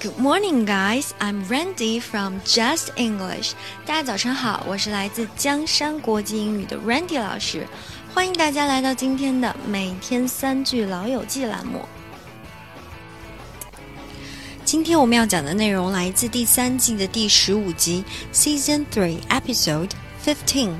Good morning, guys. I'm Randy from Just English. 大家早上好，我是来自江山国际英语的 Randy 老师，欢迎大家来到今天的每天三句老友记栏目。今天我们要讲的内容来自第三季的第十五集，Season Three Episode Fifteen。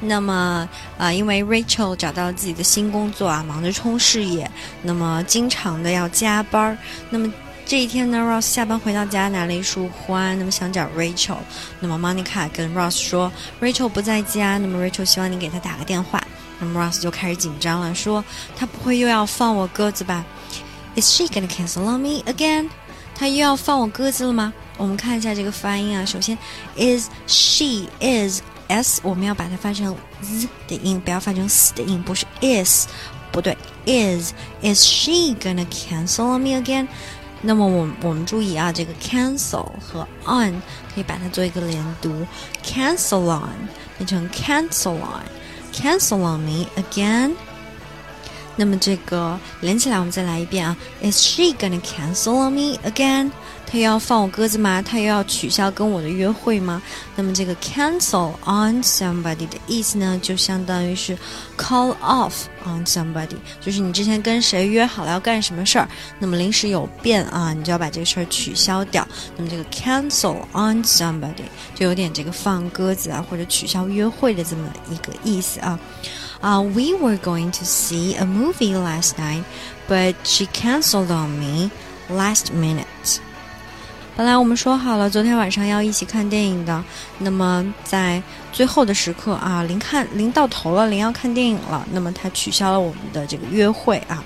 那么，啊，因为 Rachel 找到了自己的新工作啊，忙着冲事业，那么经常的要加班儿。那么这一天呢，Ross 下班回到家，拿了一束花，那么想找 Rachel。那么 Monica 跟 Ross 说，Rachel 不在家，那么 Rachel 希望你给他打个电话。那么 Ross 就开始紧张了，说他不会又要放我鸽子吧？Is she gonna cancel on me again？他又要放我鸽子了吗？我们看一下这个发音啊。首先，is she is s，我们要把它发成 z 的音，不要发成 s 的音，不是 is，不对，is is she gonna cancel on me again？那么我我们注意啊，这个 cancel 和 on 可以把它做一个连读，cancel on 变成 cancel on，cancel on me again。 那么这个连起来，我们再来一遍啊！Is she gonna cancel on me again？她又要放我鸽子吗？她又要取消跟我的约会吗？那么这个 cancel on somebody 的意思呢，就相当于是 call off on somebody，就是你之前跟谁约好了要干什么事儿，那么临时有变啊，你就要把这个事儿取消掉。那么这个 cancel on somebody 就有点这个放鸽子啊，或者取消约会的这么一个意思啊。啊 we were going to see a movie last night, but she canceled on me last minute. 本来我们说好了，昨天晚上要一起看电影的。那么在最后的时刻啊，临看临到头了，临要看电影了，那么他取消了我们的这个约会啊。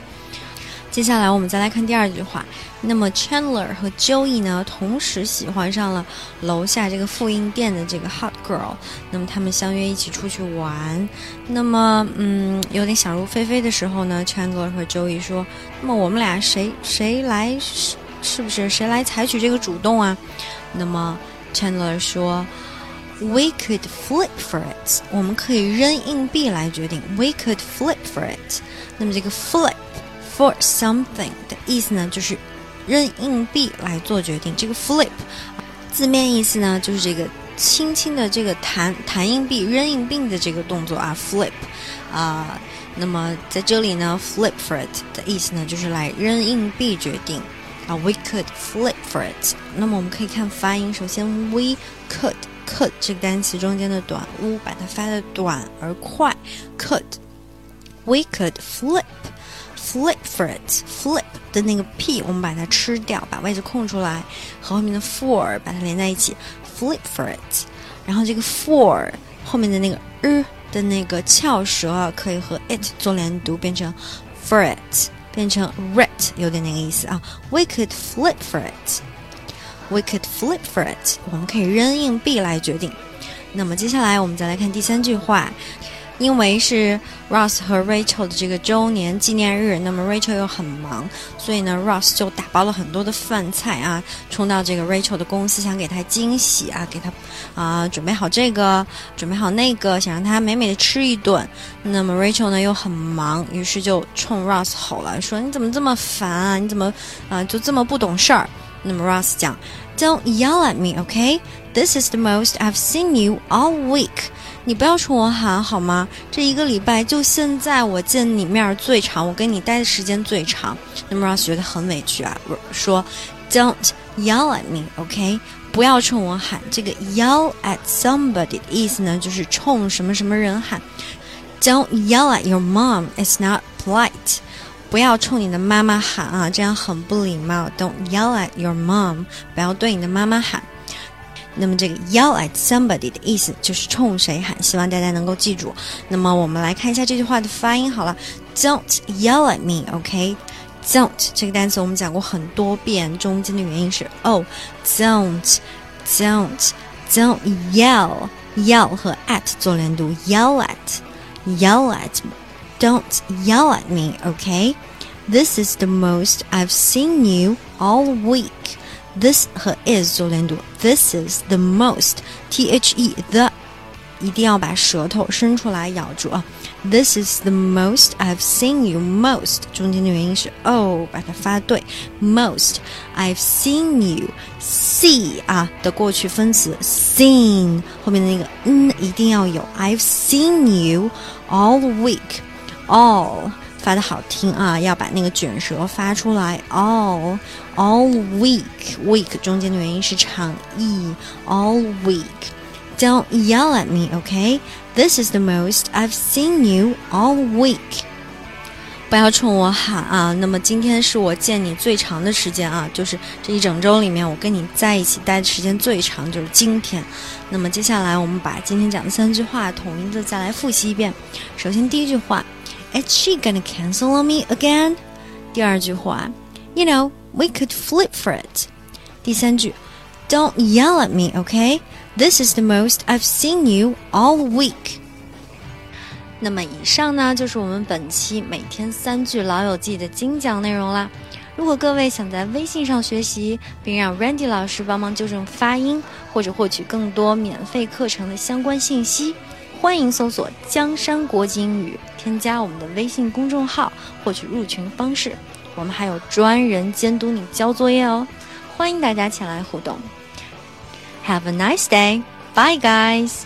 接下来我们再来看第二句话。那么 Chandler 和 Joey 呢，同时喜欢上了楼下这个复印店的这个 Hot Girl。那么他们相约一起出去玩。那么，嗯，有点想入非非的时候呢，Chandler 和 Joey 说：“那么我们俩谁谁来是是不是谁来采取这个主动啊？”那么 Chandler 说：“We could flip for it。我们可以扔硬币来决定。We could flip for it。那么这个 flip。For something 的意思呢，就是扔硬币来做决定。这个 flip 字面意思呢，就是这个轻轻的这个弹弹硬币、扔硬币的这个动作啊，flip 啊。那么在这里呢，flip for it 的意思呢，就是来扔硬币决定啊。We could flip for it。那么我们可以看发音，首先 we could could 这个单词中间的短 u 把它发的短而快，could we could flip。Flip for it，flip 的那个 p 我们把它吃掉，把位置空出来，和后面的 for 把它连在一起，flip for it。然后这个 for 后面的那个 r 的那个翘舌可以和 it 做连读，变成 for it，变成 rit，有点那个意思啊。We could flip for it。We could flip for it。我们可以扔硬币来决定。那么接下来我们再来看第三句话。因为是 Ross 和 Rachel 的这个周年纪念日，那么 Rachel 又很忙，所以呢，Ross 就打包了很多的饭菜啊，冲到这个 Rachel 的公司，想给她惊喜啊，给她啊准备好这个，准备好那个，想让她美美的吃一顿。那么 Rachel 呢又很忙，于是就冲 Ross 吼了，说：“你怎么这么烦啊？你怎么啊就这么不懂事儿？”那么 Ross 讲：“Don't yell at me, okay? This is the most I've seen you all week.” 你不要冲我喊好吗？这一个礼拜就现在我见你面最长，我跟你待的时间最长。那么 Ross 觉得很委屈啊，说，Don't yell at me，OK？不要冲我喊。这个 yell at somebody 的意思呢，就是冲什么什么人喊。Don't yell at your mom，it's not polite。 不要冲你的妈妈喊啊，这样很不礼貌。Don't yell at your mom，不要对你的妈妈喊。那么这个 yell at somebody 的意思就是冲谁喊，希望大家能够记住。那么我们来看一下这句话的发音好了，Don't yell at me，OK？Don't 这个单词我们讲过很多遍，中间的元音是 o，Don't，Don't，Don't yell yell 和 at 做连读，yell at，yell at，Don't yell at me，OK？me，OK？This is the most I've seen you all week。This 和 is 做连读，This is the most，T H E the，一定要把舌头伸出来咬住啊。 This is the most I've seen you most。中间的元音是 o，把它发对。Most I've seen you see 啊的过去分词 seen 后面的那个嗯一定要有。I've seen you all week。 发的好听啊，要把那个卷舌发出来。all all week week 中间的元音是长 e。all week。Don't yell at me, okay? This is the most I've seen you all week. 不要冲我喊啊！那么今天是我见你最长的时间啊，就是这一整周里面我跟你在一起待的时间最长就是今天。那么接下来我们把今天讲的三句话统一的再来复习一遍。首先第一句话 ，Is she gonna cancel on me again？第二句话，You know we could flip for it。第三句，Don't yell at me, okay? This is the most I've seen you all week. 那么以上呢，就是我们本期每天三句老友记的精讲内容啦。如果各位想在微信上学习，并让 Randy 老师帮忙纠正发音，或者获取更多免费课程的相关信息， 欢迎搜索“江山国际英语”，添加我们的微信公众号，获取入群方式。我们还有专人监督你交作业哦，欢迎大家前来互动。Have a nice day. Bye, guys.